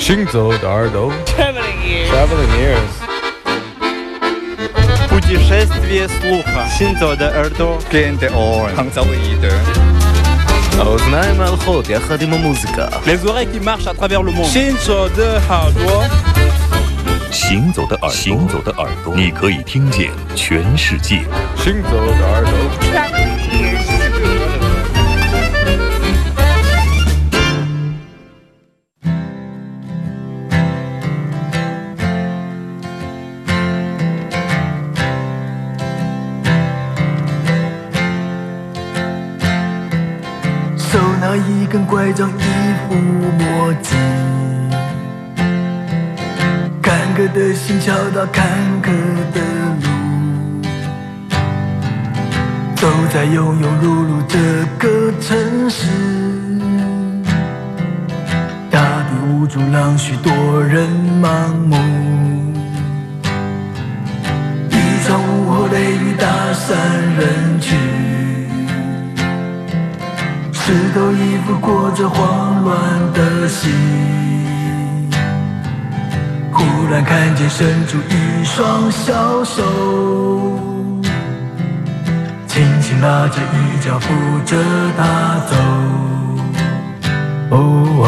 行走的耳朵 Traveling ears. Traveling ears Путешествие слуха. Синзо de耳朵. Gain the oil. 杭州的一的。 האוזניים ההלכות יחד עם המוזיקה Les oreilles qui marchent à travers le monde. Shinzo de耳朵. 行走的耳朵，行走的耳朵，你可以听见全世界。 行走的耳朵 根拐杖，一副墨镜，坎坷的心敲打坎坷的路，走在庸庸碌碌这个城市，大地无助让许多人盲目。一场午后雷雨打散人群。石头衣服裹着慌乱的心，忽然看见伸出一双小手，轻轻拉着衣角，扶着他走。哦哦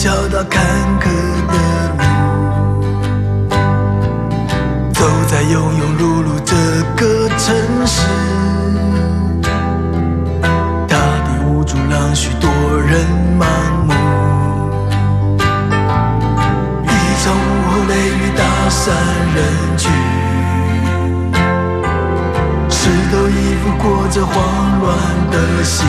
坷的心敲打坎坷的路，走在庸庸碌碌这个城市，大地无助让许多人盲目。一场午后雷雨打散人群。湿透衣服裹着慌乱的心，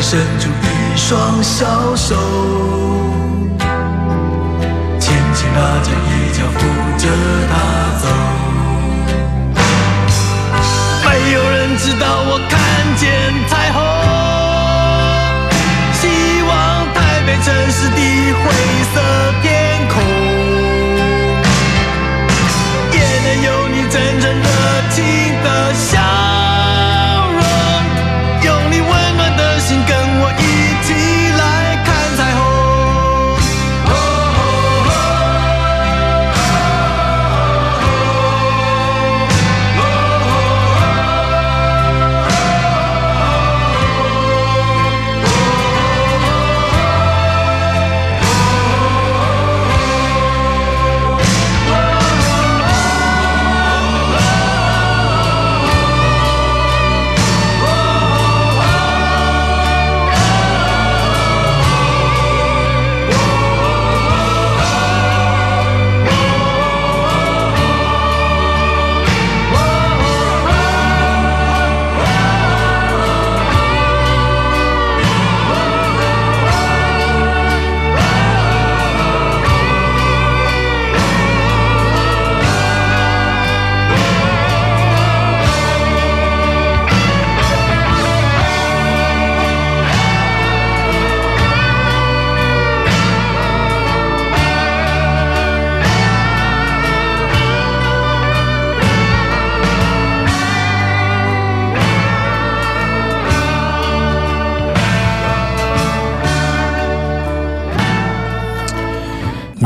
伸出一双小手，轻轻拉着衣角，扶着他走。没有人知道我看见彩虹，希望台北城市的灰色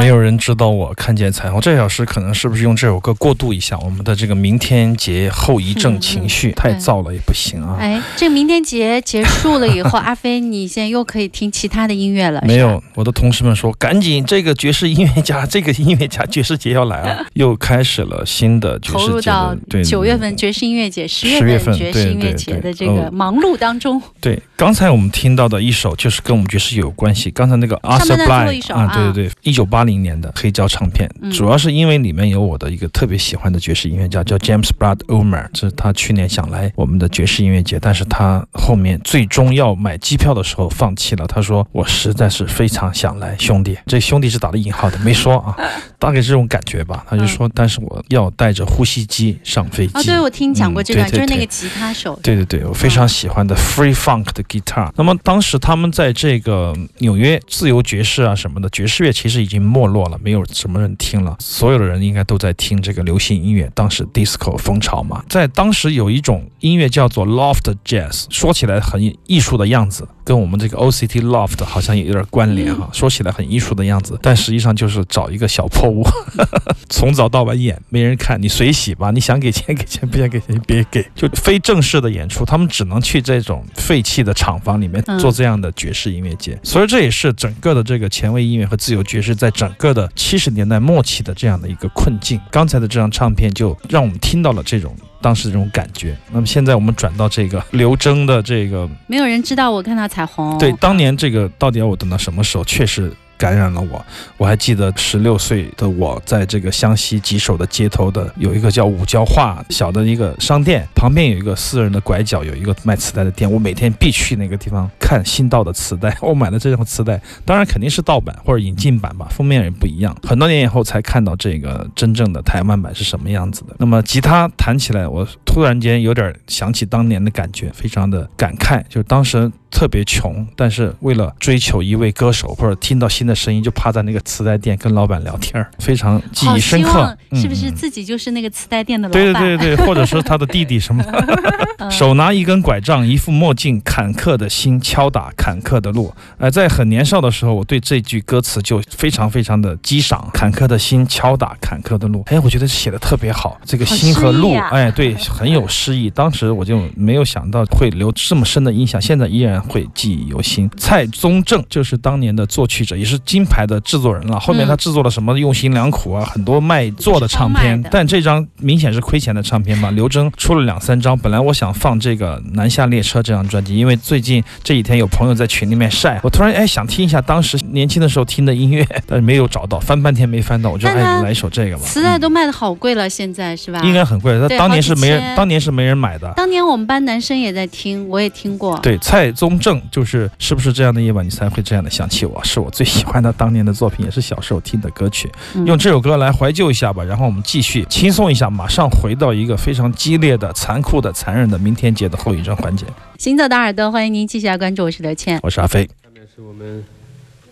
没有人知道我看见彩虹。这小时可能是不是用这首歌过渡一下我们的这个明天节后遗症情绪？太燥了也不行啊。哎，这个明天节结束了以后，阿飞，你现在又可以听其他的音乐了。没有，我的同事们说，赶紧这个爵士音乐家，这个音乐家爵士节要来了，又开始了新的爵士节。投入到九月份爵士音乐节，十月份爵士音乐节的这个忙碌当中。对，刚才我们听到的一首就是跟我们爵士有关系。刚才那个 Arthur Blythe 啊，对对对，一九八零年的黑胶唱片，主要是因为里面有我的一个特别喜欢的爵士音乐家，叫 James Brad Omer，这是他去年想来我们的爵士音乐节，但是他后面最终要买机票的时候放弃了。他说我实在是非常想来，兄弟，这兄弟是打了引号的，没说啊，大概这种感觉吧。他就说，但是我要带着呼吸机上飞机。哦，对，我听讲过这段，就是那个吉他手。对对对，我非常喜欢的 Free Funk 的 guitar。那么当时他们在这个纽约自由爵士啊什么的爵士乐其实已经没落了，没有什么人听了，所有的人应该都在听这个流行音乐。当时 disco 风潮嘛，在当时有一种音乐叫做 loft jazz，说起来很艺术的样子。跟我们这个 OCT Loft 好像也有点关联哈，说起来很艺术的样子，但实际上就是找一个小破屋，从早到晚演，没人看，你随喜吧，你想给钱给钱，不想给钱别给，就非正式的演出，他们只能去这种废弃的厂房里面做这样的爵士音乐节，所以这也是整个的这个前卫音乐和自由爵士在整个的七十年代末期的这样的一个困境。刚才的这张唱片就让我们听到了这种。当时这种感觉。那么现在我们转到这个刘铮的这个，没有人知道我看到彩虹。对，当年这个到底要我等到什么时候？确实。感染了我，我还记得十六岁的我在这个湘西吉首的街头的有一个叫五交画小的一个商店，旁边有一个私人的拐角，有一个卖磁带的店，我每天必去那个地方看新到的磁带。我买的这张磁带，当然肯定是盗版或者引进版吧，封面也不一样。很多年以后才看到这个真正的台湾版是什么样子的。那么吉他弹起来，我突然间有点想起当年的感觉，非常的感慨，就是当时。特别穷，但是为了追求一位歌手或者听到新的声音，就趴在那个磁带店跟老板聊天儿，非常记忆深刻。是不是自己就是那个磁带店的老板？对对对对，或者说他的弟弟什么？手拿一根拐杖，一副墨镜，坎坷的心敲打坎坷的路。呃，在很年少的时候，我对这句歌词就非常非常的激赏。坎坷的心敲打坎坷的路，哎，我觉得写的特别好。这个心和路，哎，对，很有诗意。当时我就没有想到会留这么深的印象，现在依然。会记忆犹新。蔡宗正就是当年的作曲者，也是金牌的制作人了。后面他制作了什么用心良苦啊，很多卖座的唱片。但这张明显是亏钱的唱片吧？刘铮出了两三张。本来我想放这个《南下列车》这张专辑，因为最近这几天有朋友在群里面晒，我突然哎想听一下当时年轻的时候听的音乐，但是没有找到，翻半天没翻到，我就哎 来一首这个吧。磁带都卖的好贵了，现在是吧？应该很贵。他当年是没人，当年是没人买的。当年我们班男生也在听，我也听过。对，蔡宗。正就是是不是这样的夜晚，你才会这样的想起我？是我最喜欢的当年的作品，也是小时候听的歌曲。用这首歌来怀旧一下吧，然后我们继续轻松一下，马上回到一个非常激烈的、残酷的、残忍的明天节的后遗症环节。行走的耳朵，欢迎您继续来关注，我是刘倩，我是阿飞。下面是我们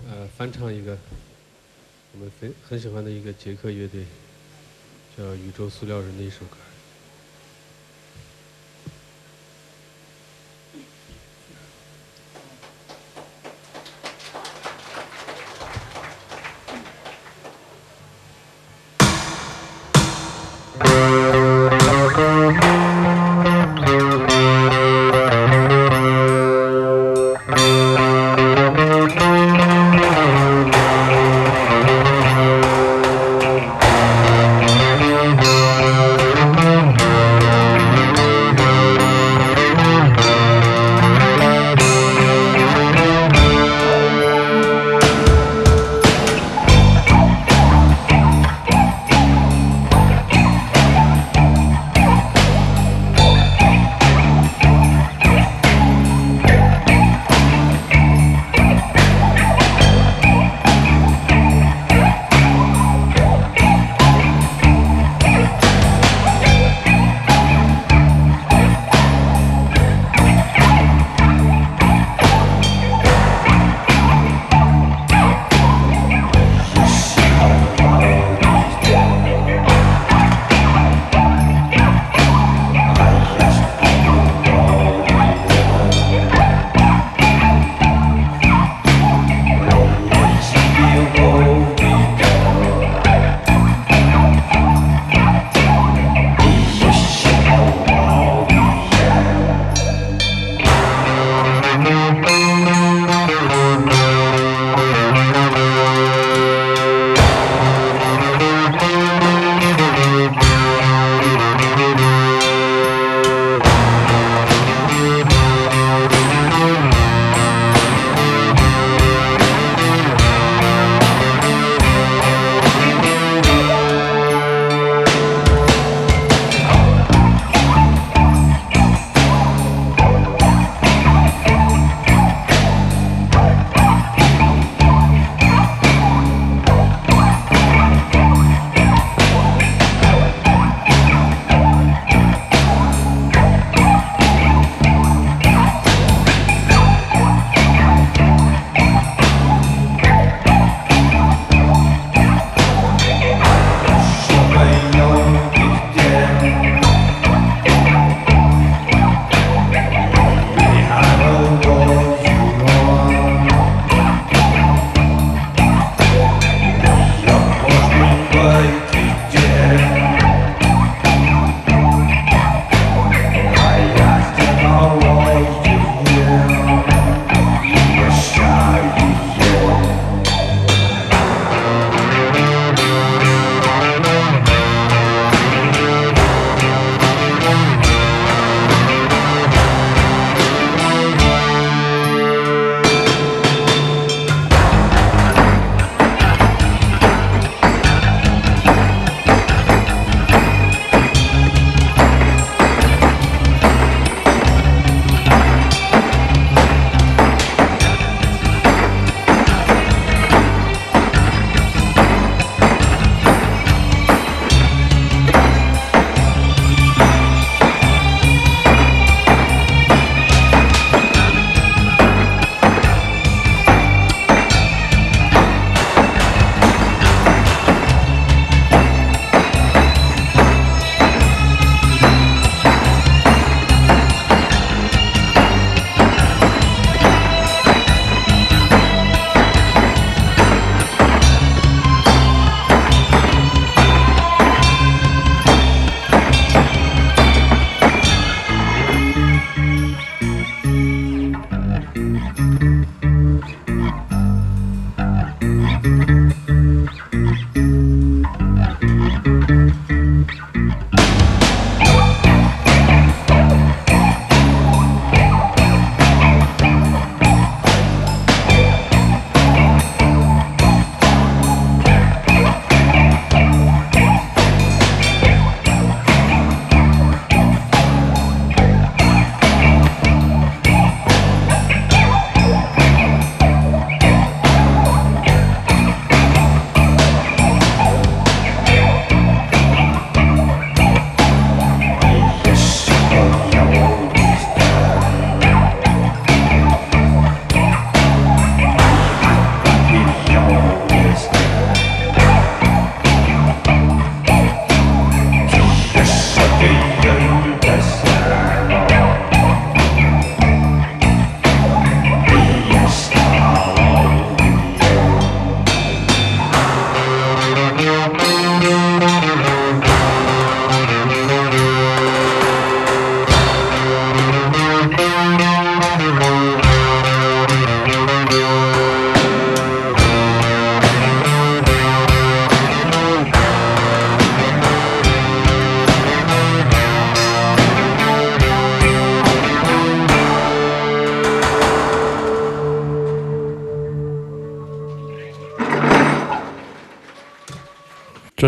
呃翻唱一个我们很很喜欢的一个捷克乐队，叫宇宙塑料人的一首歌。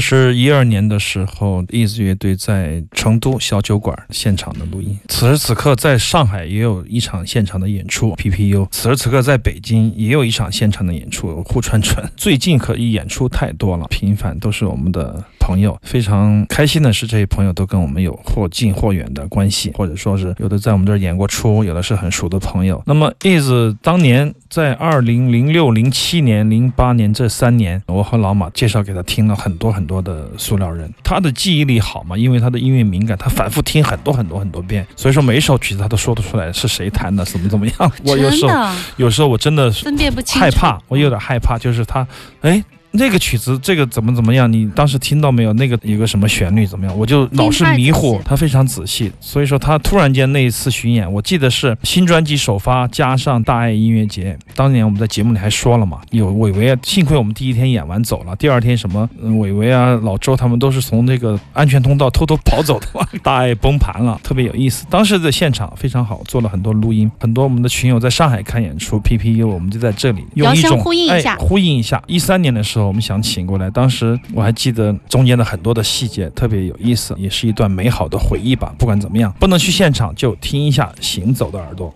是一二年的时候，is 乐队在成都小酒馆现场的录音。此时此刻，在上海也有一场现场的演出，PPU。此时此刻，在北京也有一场现场的演出，户川纯。最近可以演出太多了，频繁都是我们的朋友。非常开心的是，这些朋友都跟我们有或近或远的关系，或者说是有的在我们这儿演过出，有的是很熟的朋友。那么，Ease 当年在二零零六、零七年、零八年这三年，我和老马介绍给他听了很多很。很多的塑料人，他的记忆力好嘛？因为他的音乐敏感，他反复听很多很多很多遍，所以说每一首曲子他都说得出来是谁弹的，怎么怎么样。我有时候有时候我真的分辨不清，害怕，我有点害怕，就是他，哎。那个曲子，这个怎么怎么样？你当时听到没有？那个有个什么旋律怎么样？我就老是迷糊。他非常仔细，所以说他突然间那一次巡演，我记得是新专辑首发加上大爱音乐节。当年我们在节目里还说了嘛，有伟伟啊，幸亏我们第一天演完走了，第二天什么伟伟啊、老周他们都是从那个安全通道偷偷跑走的嘛。大爱崩盘了，特别有意思。当时在现场非常好，做了很多录音，很多我们的群友在上海看演出，PPU 我们就在这里用一种呼应一下，呼应一下。一三年的时候。我们想请过来，当时我还记得中间的很多的细节特别有意思，也是一段美好的回忆吧。不管怎么样，不能去现场就听一下《行走的耳朵》。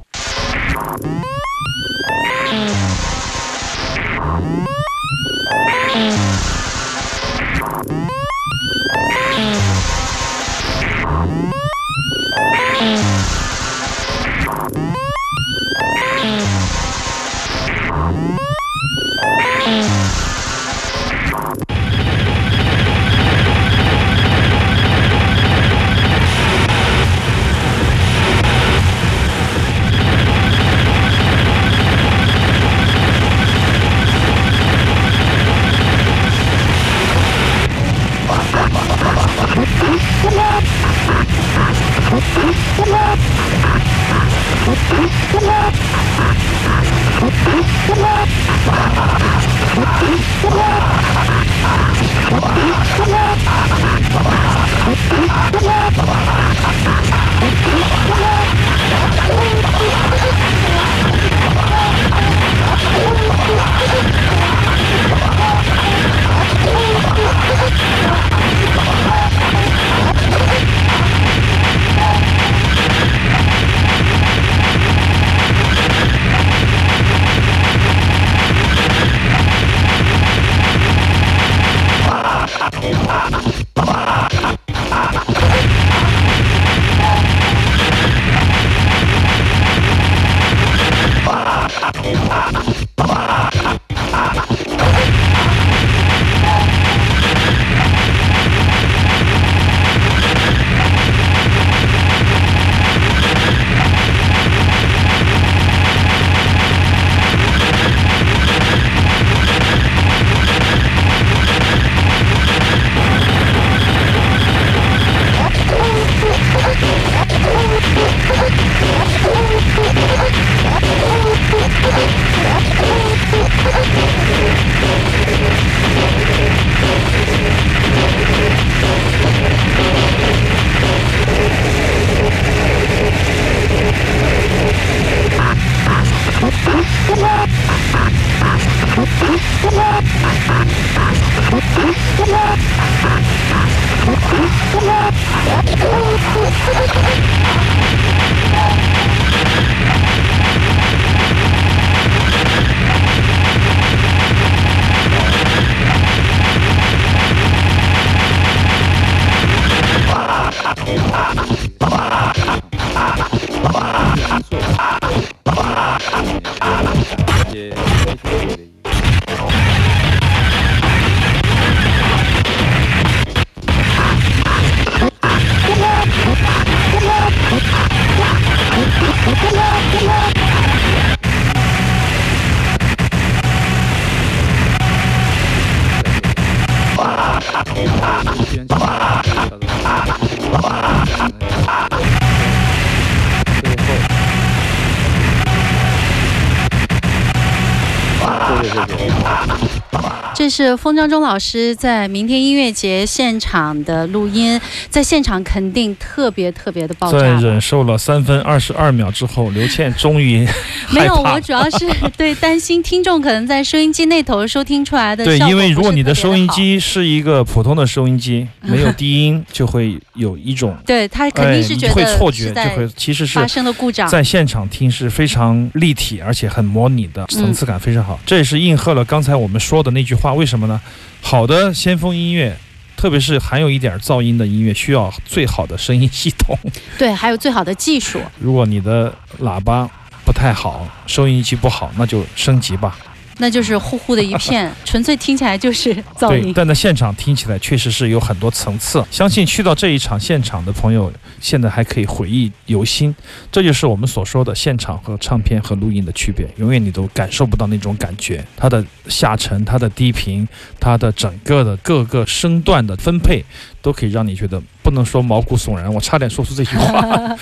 是封江中老师在明天音乐节现场的录音，在现场肯定特别特别的爆炸。在忍受了三分二十二秒之后，刘倩终于没有。我主要是对担心听众可能在收音机那头收听出来的对，因为如果你的收音机是一个普通的收音机，没有低音，就会有一种对他肯定是觉得会错觉，就会其实是发生了故障。在现场听是非常立体，而且很模拟的，层次感非常好。这也是应和了刚才我们说的那句话。话为什么呢？好的先锋音乐，特别是含有一点噪音的音乐，需要最好的声音系统。对，还有最好的技术。如果你的喇叭不太好，收音机不好，那就升级吧。那就是呼呼的一片，纯粹听起来就是噪音。但在现场听起来确实是有很多层次。相信去到这一场现场的朋友，现在还可以回忆犹新。这就是我们所说的现场和唱片和录音的区别，永远你都感受不到那种感觉。它的下沉、它的低频、它的整个的各个声段的分配，都可以让你觉得不能说毛骨悚然。我差点说出这句话。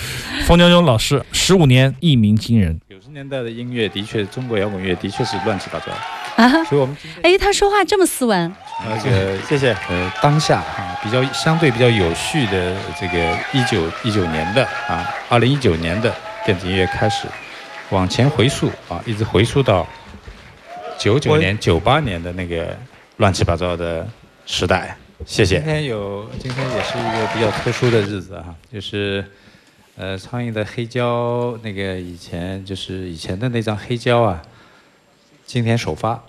冯江江老师十五年一鸣惊人。年代的音乐的确，中国摇滚乐的确是乱七八糟啊。所以我们哎，他说话这么斯文。而且谢谢。呃，当下啊，比较相对比较有序的这个一九一九年的啊，二零一九年的电子音乐开始往前回溯啊，一直回溯到九九年、九八年的那个乱七八糟的时代。谢谢。今天有，今天也是一个比较特殊的日子啊，就是。呃，苍蝇的黑胶，那个以前就是以前的那张黑胶啊，今天首发，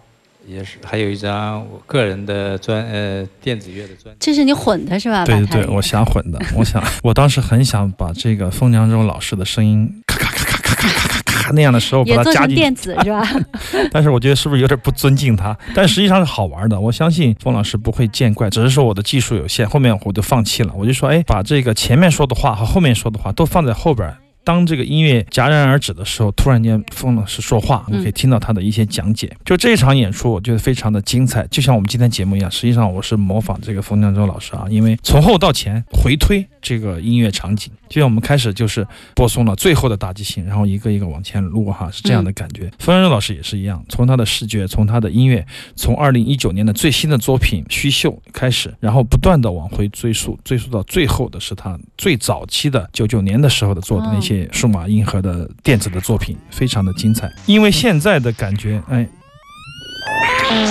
也是还有一张我个人的专呃电子乐的专。这是你混的是吧？对对对，我想混的，我想我当时很想把这个凤江州老师的声音咔咔咔咔咔咔咔咔。那样的时候把它加进电子是吧？但是我觉得是不是有点不尊敬他？但实际上是好玩的。我相信冯老师不会见怪，只是说我的技术有限，后面我就放弃了。我就说，哎，把这个前面说的话和后面说的话都放在后边。当这个音乐戛然而止的时候，突然间风老师说话，我可以听到他的一些讲解。就这场演出，我觉得非常的精彩，就像我们今天节目一样。实际上我是模仿这个冯江洲老师啊，因为从后到前回推这个音乐场景，就像我们开始就是播送了最后的大提琴，然后一个一个往前录哈，是这样的感觉。冯江洲老师也是一样，从他的视觉，从他的音乐，从二零一九年的最新的作品《虚秀》开始，然后不断的往回追溯，追溯到最后的是他最早期的九九年的时候的做的那些。数码硬核的电子的作品非常的精彩，因为现在的感觉，哎，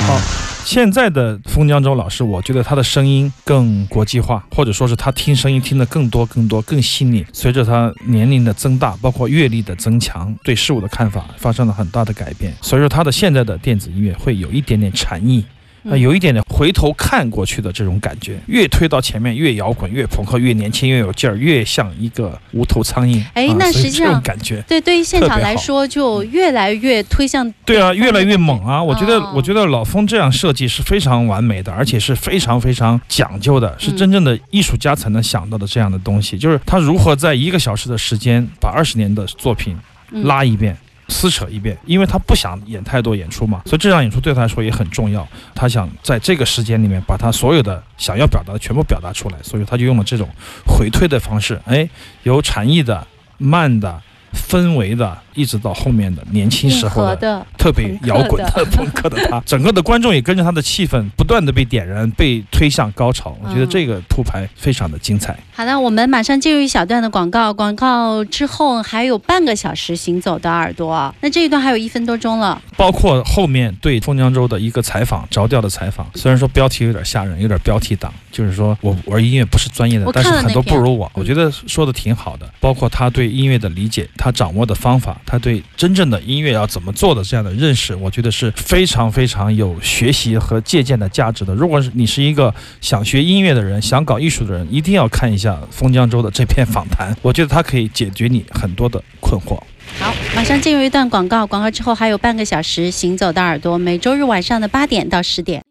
好，现在的封江州老师，我觉得他的声音更国际化，或者说是他听声音听得更多、更多、更细腻。随着他年龄的增大，包括阅历的增强，对事物的看法发生了很大的改变。所以说，他的现在的电子音乐会有一点点禅意。啊，有一点点回头看过去的这种感觉，越推到前面越摇滚，越朋克，越年轻，越有劲儿，越像一个无头苍蝇。哎，那实际上感觉对，对于现场来说，就越来越推向对啊，越来越猛啊！我觉得，我觉得老风这样设计是非常完美的，而且是非常非常讲究的，是真正的艺术家才能想到的这样的东西。就是他如何在一个小时的时间把二十年的作品拉一遍。撕扯一遍，因为他不想演太多演出嘛，所以这场演出对他来说也很重要。他想在这个时间里面把他所有的想要表达的全部表达出来，所以他就用了这种回退的方式，哎，有禅意的、慢的。氛围的，一直到后面的年轻时候的特别摇滚的朋克的他，整个的观众也跟着他的气氛不断的被点燃，被推向高潮。我觉得这个铺排非常的精彩。好的，我们马上进入一小段的广告，广告之后还有半个小时行走的耳朵。那这一段还有一分多钟了，包括后面对凤江州的一个采访，着调的采访。虽然说标题有点吓人，有点标题党，就是说我玩音乐不是专业的，但是很多不如我。我觉得说的挺好的，包括他对音乐的理解。他掌握的方法，他对真正的音乐要怎么做的这样的认识，我觉得是非常非常有学习和借鉴的价值的。如果你是一个想学音乐的人，想搞艺术的人，一定要看一下封江州的这篇访谈，我觉得他可以解决你很多的困惑。好，马上进入一段广告，广告之后还有半个小时，行走的耳朵，每周日晚上的八点到十点。